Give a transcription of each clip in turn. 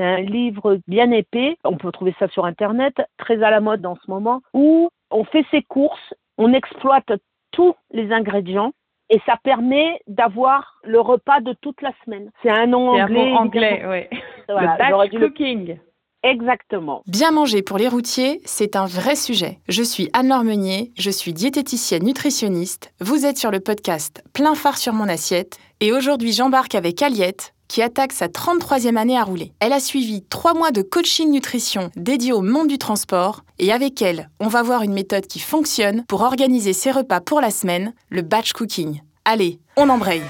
C'est un livre bien épais, on peut trouver ça sur Internet, très à la mode en ce moment, où on fait ses courses, on exploite tous les ingrédients et ça permet d'avoir le repas de toute la semaine. C'est un nom anglais. Un anglais, oui. le batch cooking. Exactement. Bien manger pour les routiers, c'est un vrai sujet. Je suis Anne-Laure Meunier, je suis diététicienne nutritionniste. Vous êtes sur le podcast Plein phare sur mon assiette. Et aujourd'hui, j'embarque avec Aliette, qui attaque sa 33e année à rouler. Elle a suivi trois mois de coaching nutrition dédié au monde du transport. Et avec elle, on va voir une méthode qui fonctionne pour organiser ses repas pour la semaine, le batch cooking. Allez, on embraye.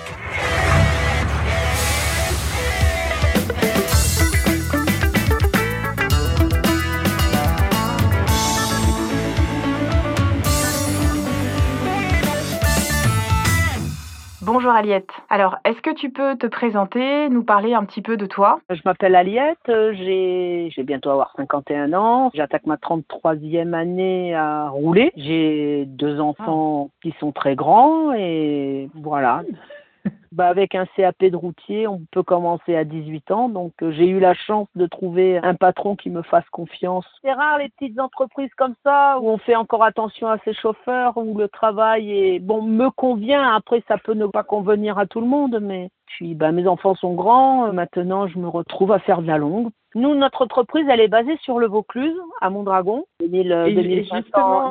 Bonjour Aliette. Alors, est-ce que tu peux te présenter, nous parler un petit peu de toi? Je m'appelle Aliette, j'ai bientôt avoir 51 ans, j'attaque ma 33e année à rouler. J'ai deux enfants qui sont très grands et voilà. Bah avec un CAP de routier, on peut commencer à 18 ans. Donc euh, j'ai eu la chance de trouver un patron qui me fasse confiance. C'est rare les petites entreprises comme ça où on fait encore attention à ses chauffeurs, où le travail est bon me convient. Après ça peut ne pas convenir à tout le monde, mais puis bah mes enfants sont grands. Maintenant je me retrouve à faire de la longue. Nous notre entreprise elle est basée sur le Vaucluse à Mondragon. 2500,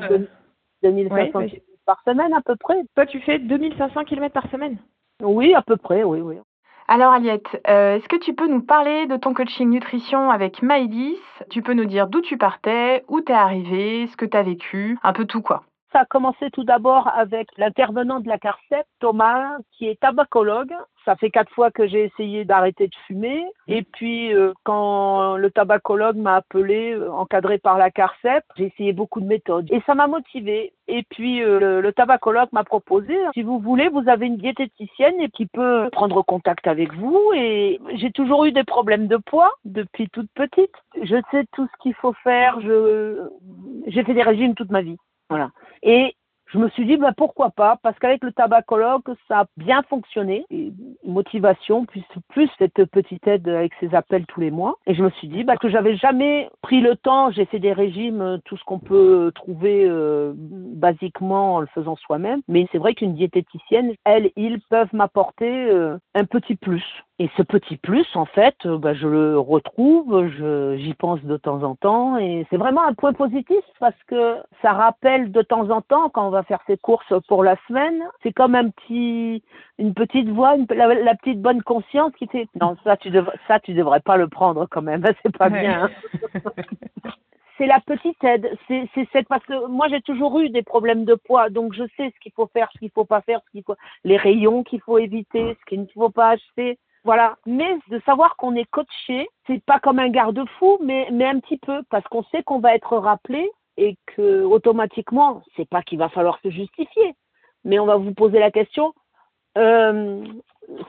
2500 km par semaine à peu près. Toi tu fais 2500 km par semaine? Oui, à peu près, oui, oui. Alors Aliette, euh, est-ce que tu peux nous parler de ton coaching nutrition avec Maïlis Tu peux nous dire d'où tu partais, où tu es arrivé, ce que tu as vécu, un peu tout quoi. Ça a commencé tout d'abord avec l'intervenant de la CARCEP, Thomas, qui est tabacologue. Ça fait quatre fois que j'ai essayé d'arrêter de fumer. Et puis, euh, quand le tabacologue m'a appelé, euh, encadré par la CARCEP, j'ai essayé beaucoup de méthodes. Et ça m'a motivé. Et puis, euh, le, le, tabacologue m'a proposé, si vous voulez, vous avez une diététicienne qui peut prendre contact avec vous. Et j'ai toujours eu des problèmes de poids depuis toute petite. Je sais tout ce qu'il faut faire. Je, j'ai fait des régimes toute ma vie. Voilà. Et je me suis dit, bah, pourquoi pas Parce qu'avec le tabacologue, ça a bien fonctionné. Motivation, plus, plus cette petite aide avec ses appels tous les mois. Et je me suis dit bah, que j'avais jamais pris le temps. J'ai fait des régimes, euh, tout ce qu'on peut trouver euh, basiquement en le faisant soi-même. Mais c'est vrai qu'une diététicienne, elle, ils peuvent m'apporter euh, un petit plus. Et ce petit plus, en fait, euh, bah, je le retrouve, j'y pense de temps en temps, et c'est vraiment un point positif parce que ça rappelle de temps en temps quand on va faire ses courses pour la semaine, c'est comme un petit, une petite voix, la, petite bonne conscience qui fait non ça tu devrais, ça tu devrais pas le prendre quand même, c'est pas bien. c'est la petite aide. C'est cette parce que moi j'ai toujours eu des problèmes de poids, donc je sais ce qu'il faut faire, ce qu'il faut pas faire, ce qu'il faut, les rayons qu'il faut éviter, ce qu'il ne faut pas acheter. Voilà. Mais de savoir qu'on est coaché, c'est pas comme un garde-fou, mais, mais un petit peu, parce qu'on sait qu'on va être rappelé et que automatiquement, c'est pas qu'il va falloir se justifier, mais on va vous poser la question. Euh,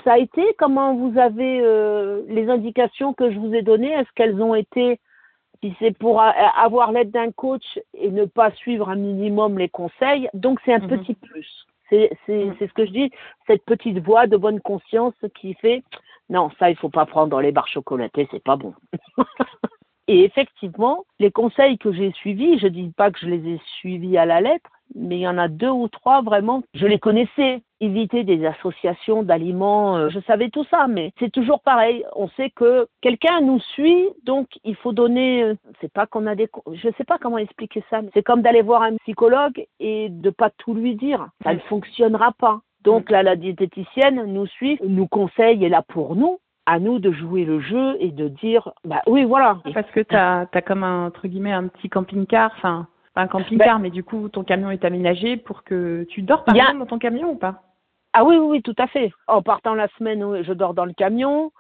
ça a été comment vous avez euh, les indications que je vous ai données? Est-ce qu'elles ont été si c'est pour avoir l'aide d'un coach et ne pas suivre un minimum les conseils, donc c'est un mhm. petit plus. C'est ce que je dis, cette petite voix de bonne conscience qui fait non, ça, il faut pas prendre les barres chocolatées, c'est pas bon. Et effectivement, les conseils que j'ai suivis, je dis pas que je les ai suivis à la lettre, mais il y en a deux ou trois vraiment, je les connaissais. Éviter des associations d'aliments, euh, je savais tout ça, mais c'est toujours pareil. On sait que quelqu'un nous suit, donc il faut donner. Euh, c'est pas qu'on a des, je sais pas comment expliquer ça, mais c'est comme d'aller voir un psychologue et de pas tout lui dire. Ça ne fonctionnera pas. Donc là, la diététicienne nous suit, nous conseille, est là pour nous à nous de jouer le jeu et de dire bah oui voilà parce que tu as, as, comme un entre guillemets un petit camping-car enfin un camping-car, ben mais du coup, ton camion est aménagé pour que tu dors par exemple dans ton camion ou pas? Ah oui, oui, oui, tout à fait. En partant la semaine, je dors dans le camion.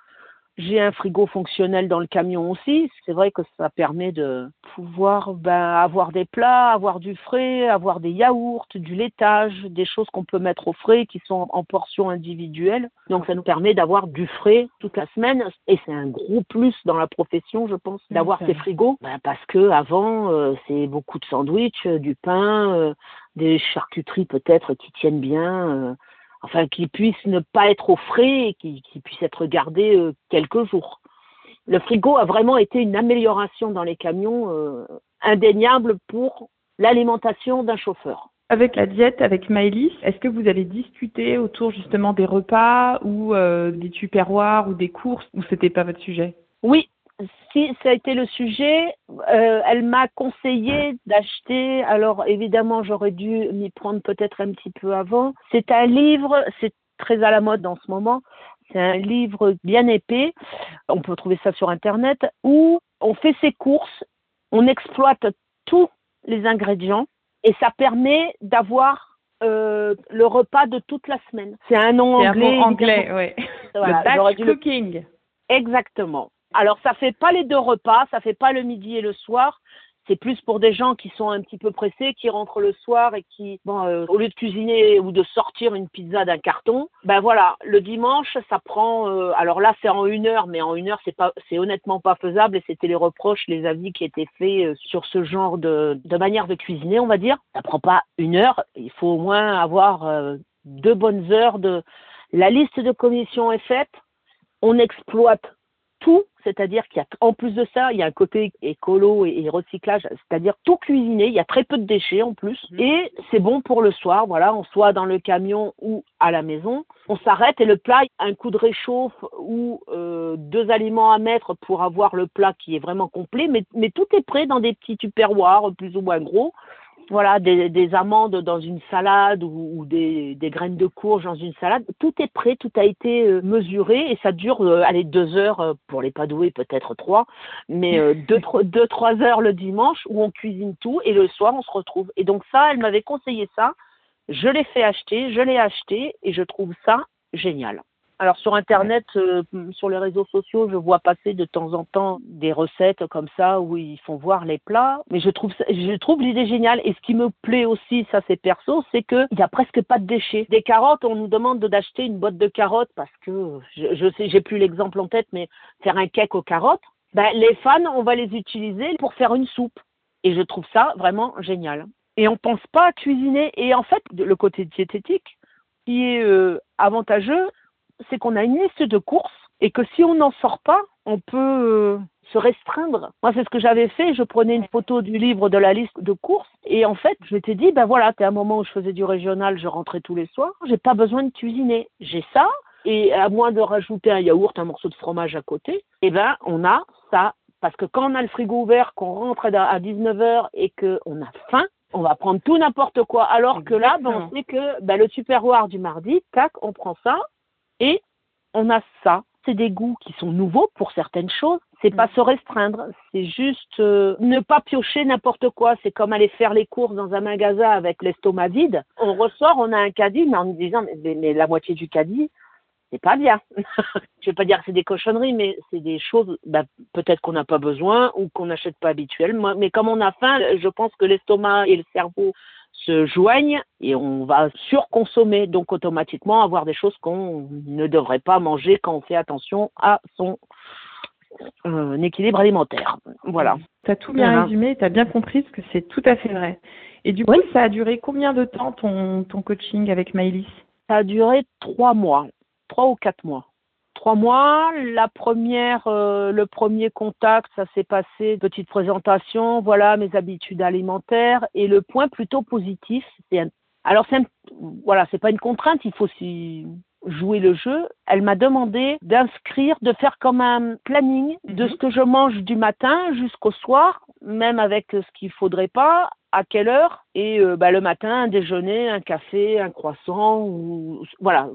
J'ai un frigo fonctionnel dans le camion aussi. C'est vrai que ça permet de pouvoir ben, avoir des plats, avoir du frais, avoir des yaourts, du laitage, des choses qu'on peut mettre au frais qui sont en portions individuelles. Donc ça nous permet d'avoir du frais toute la semaine et c'est un gros plus dans la profession, je pense, d'avoir ces frigos ben, parce que avant euh, c'est beaucoup de sandwichs, du pain, euh, des charcuteries peut-être qui tiennent bien. Euh, enfin qui puissent ne pas être au frais et qui, qui puissent être gardés euh, quelques jours. le frigo a vraiment été une amélioration dans les camions euh, indéniable pour l'alimentation d'un chauffeur. Avec la diète, avec Maëlys, est-ce que vous avez discuté autour justement des repas ou euh, des tupperwares ou des courses ou c'était pas votre sujet? Oui, si ça a été le sujet, euh, elle m'a conseillé d'acheter. Alors évidemment, j'aurais dû m'y prendre peut-être un petit peu avant. C'est un livre, c'est très à la mode en ce moment. C'est un livre bien épais. On peut trouver ça sur internet où on fait ses courses, on exploite tous les ingrédients et ça permet d'avoir euh, le repas de toute la semaine. C'est un nom anglais. Un anglais, oui. Voilà, le batch cooking. Exactement. Alors ça fait pas les deux repas, ça fait pas le midi et le soir, c'est plus pour des gens qui sont un petit peu pressés, qui rentrent le soir et qui, bon, euh, au lieu de cuisiner ou de sortir une pizza d'un carton, ben voilà, le dimanche, ça prend. Euh, alors là, c'est en une heure, mais en une heure, c'est pas, c'est honnêtement pas faisable. Et c'était les reproches, les avis qui étaient faits euh, sur ce genre de, manière de cuisiner, on va dire. Ça prend pas une heure. Il faut au moins avoir deux bonnes heures de. La liste de commissions est faite. On exploite tout, c'est-à-dire qu'il y a, en plus de ça, il y a un côté écolo et, recyclage, c'est-à-dire tout cuisiner, il y a très peu de déchets en plus, mmh. et c'est bon pour le soir, voilà, on soit dans le camion ou à la maison, on s'arrête et le plat, un coup de réchauffe ou euh, deux aliments à mettre pour avoir le plat qui est vraiment complet, mais, mais tout est prêt dans des petits tupperwares plus ou moins gros, voilà, des, amandes dans une salade ou, des, graines de courge dans une salade. Tout est prêt, tout a été euh, mesuré et ça dure, euh, allez, deux heures euh, pour les pas doués, peut-être trois, mais deux, deux, trois heures le dimanche où on cuisine tout et le soir on se retrouve. Et donc ça, elle m'avait conseillé ça. Je l'ai fait acheter, je l'ai acheté et je trouve ça génial. Alors sur Internet, euh, sur les réseaux sociaux, je vois passer de temps en temps des recettes comme ça où ils font voir les plats. Mais je trouve, je trouve l'idée géniale. Et ce qui me plaît aussi, ça c'est perso, c'est qu'il n'y a presque pas de déchets. Des carottes, on nous demande d'acheter une boîte de carottes parce que je, je sais, j'ai plus l'exemple en tête, mais faire un cake aux carottes. Ben, les fans, on va les utiliser pour faire une soupe. Et je trouve ça vraiment génial. Et on pense pas à cuisiner. Et en fait, le côté diététique, qui est euh, avantageux, c'est qu'on a une liste de courses et que si on n'en sort pas, on peut euh, se restreindre. Moi, c'est ce que j'avais fait. Je prenais une photo du livre de la liste de courses et en fait, je m'étais dit, ben voilà, c'est un moment où je faisais du régional, je rentrais tous les soirs. J'ai pas besoin de cuisiner. J'ai ça et à moins de rajouter un yaourt, un morceau de fromage à côté, eh ben, on a ça. Parce que quand on a le frigo ouvert, qu'on rentre à 19h et qu'on a faim, on va prendre tout n'importe quoi. Alors que là, ben, on sait que ben, le tupperware du mardi, tac, on prend ça, et on a ça. C'est des goûts qui sont nouveaux pour certaines choses. C'est pas mm. se restreindre, c'est juste euh, ne pas piocher n'importe quoi. C'est comme aller faire les courses dans un magasin avec l'estomac vide. On ressort, on a un caddie, mais en disant mais, la moitié du caddie, c'est pas bien. je vais pas dire que c'est des cochonneries, mais c'est des choses bah, peut-être qu'on n'a pas besoin ou qu'on n'achète pas habituellement. Mais comme on a faim, je pense que l'estomac et le cerveau se joignent et on va surconsommer, donc automatiquement avoir des choses qu'on ne devrait pas manger quand on fait attention à son euh, équilibre alimentaire. Voilà. Tu as tout bien résumé, tu as bien compris ce que c'est tout à fait vrai. Et du coup, ça a duré combien de temps ton, ton coaching avec Maëlys? Ça a duré trois mois, trois ou quatre mois trois mois. La première, euh, le premier contact, ça s'est passé, petite présentation, voilà mes habitudes alimentaires. Et le point plutôt positif, alors c'est voilà, c'est pas une contrainte, il faut s'y jouer le jeu. Elle m'a demandé d'inscrire, de faire comme un planning de mhm. ce que je mange du matin jusqu'au soir, même avec ce qu'il faudrait pas, à quelle heure et euh, bah, le matin un déjeuner, un café, un croissant ou voilà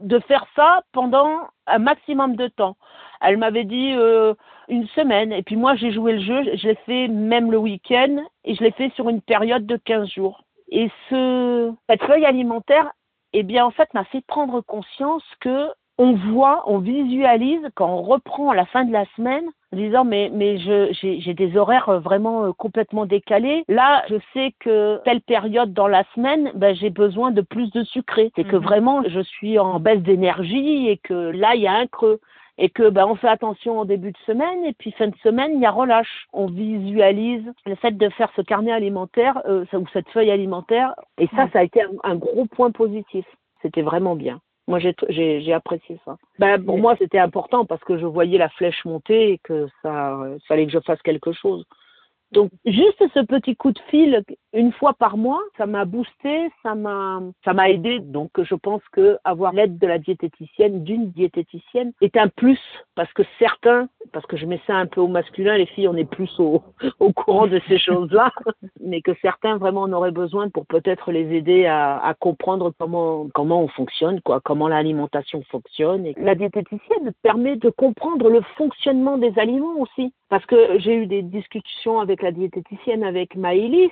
de faire ça pendant un maximum de temps. Elle m'avait dit euh, une semaine et puis moi j'ai joué le jeu, je l'ai fait même le week-end et je l'ai fait sur une période de 15 jours. Et ce cette feuille alimentaire eh bien en fait m'a fait prendre conscience que on voit, on visualise quand on reprend à la fin de la semaine en disant mais mais j'ai des horaires euh, vraiment euh, complètement décalés. Là, je sais que telle période dans la semaine, ben, j'ai besoin de plus de sucré. C'est que mhm. vraiment je suis en baisse d'énergie et que là il y a un creux et que ben, on fait attention au début de semaine et puis fin de semaine il y a relâche. On visualise le fait de faire ce carnet alimentaire euh, ou cette feuille alimentaire et ça ça a été un gros point positif. C'était vraiment bien. Moi, j'ai apprécié ça. Ben, pour moi, c'était important parce que je voyais la flèche monter et que ça euh, fallait que je fasse quelque chose. Donc juste ce petit coup de fil une fois par mois, ça m'a boosté, ça m'a ça m'a aidé. Donc je pense que avoir l'aide de la diététicienne, d'une diététicienne, est un plus parce que certains, parce que je mets ça un peu au masculin, les filles on est plus au, au courant de ces choses-là, mais que certains vraiment en auraient besoin pour peut-être les aider à, à, comprendre comment comment on fonctionne, quoi, comment l'alimentation fonctionne. Et la diététicienne permet de comprendre le fonctionnement des aliments aussi, parce que j'ai eu des discussions avec la diététicienne, avec Maëlys,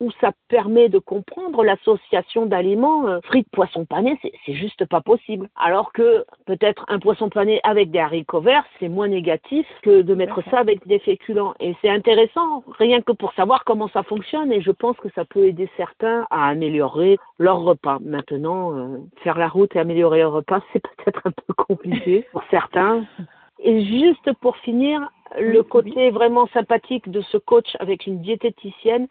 où ça permet de comprendre l'association d'aliments euh, frites poisson pané, c'est juste pas possible. Alors que peut-être un poisson pané avec des haricots verts, c'est moins négatif que de mettre ça avec des féculents. Et c'est intéressant, rien que pour savoir comment ça fonctionne. Et je pense que ça peut aider certains à améliorer leur repas. Maintenant, euh, faire la route et améliorer leur repas, c'est peut-être un peu compliqué pour certains. Et juste pour finir, le côté vraiment sympathique de ce coach avec une diététicienne,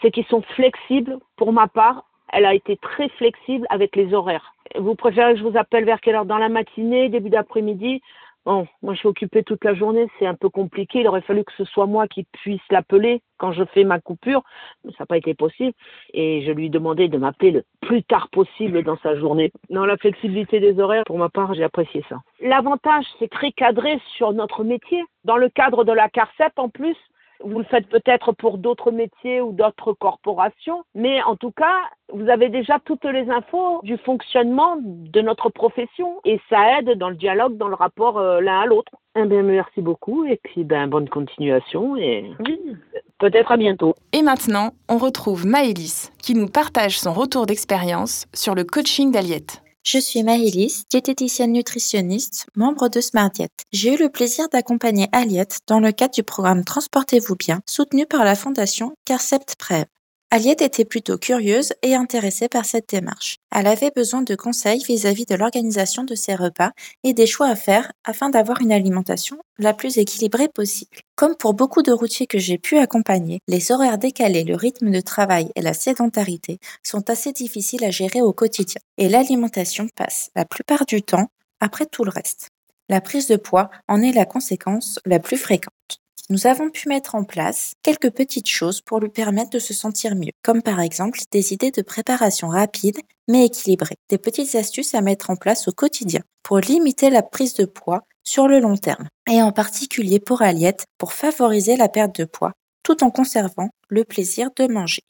c'est qu'ils sont flexibles. Pour ma part, elle a été très flexible avec les horaires. Vous préférez que je vous appelle vers quelle heure? Dans la matinée, début d'après-midi? Bon, moi je suis occupée toute la journée, c'est un peu compliqué. Il aurait fallu que ce soit moi qui puisse l'appeler quand je fais ma coupure, mais ça n'a pas été possible. Et je lui demandais de m'appeler le plus tard possible dans sa journée. Dans la flexibilité des horaires, pour ma part, j'ai apprécié ça. L'avantage, c'est très cadré sur notre métier. Dans le cadre de la CARCEP, en plus, vous le faites peut-être pour d'autres métiers ou d'autres corporations, mais en tout cas, vous avez déjà toutes les infos du fonctionnement de notre profession et ça aide dans le dialogue, dans le rapport euh, l'un à l'autre. Eh bien, merci beaucoup et puis ben, bonne continuation et peut-être à bientôt. Et maintenant, on retrouve Maëlys qui nous partage son retour d'expérience sur le coaching d'Aliette. Je suis Maëlys, diététicienne nutritionniste, membre de Smart Diet. J'ai eu le plaisir d'accompagner Aliette dans le cadre du programme Transportez-vous bien, soutenu par la fondation Carcept Prev. Aliette était plutôt curieuse et intéressée par cette démarche. Elle avait besoin de conseils vis-à-vis de l'organisation de ses repas et des choix à faire afin d'avoir une alimentation la plus équilibrée possible. Comme pour beaucoup de routiers que j'ai pu accompagner, les horaires décalés, le rythme de travail et la sédentarité sont assez difficiles à gérer au quotidien. Et l'alimentation passe la plupart du temps après tout le reste. La prise de poids en est la conséquence la plus fréquente nous avons pu mettre en place quelques petites choses pour lui permettre de se sentir mieux, comme par exemple des idées de préparation rapide mais équilibrées, des petites astuces à mettre en place au quotidien pour limiter la prise de poids sur le long terme, et en particulier pour Aliette pour favoriser la perte de poids tout en conservant le plaisir de manger.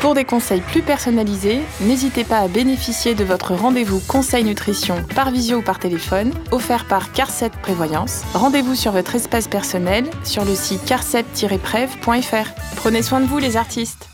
Pour des conseils plus personnalisés, n'hésitez pas à bénéficier de votre rendez-vous conseil nutrition par visio ou par téléphone, offert par Carcep Prévoyance. Rendez-vous sur votre espace personnel sur le site carcep-prev.fr. Prenez soin de vous les artistes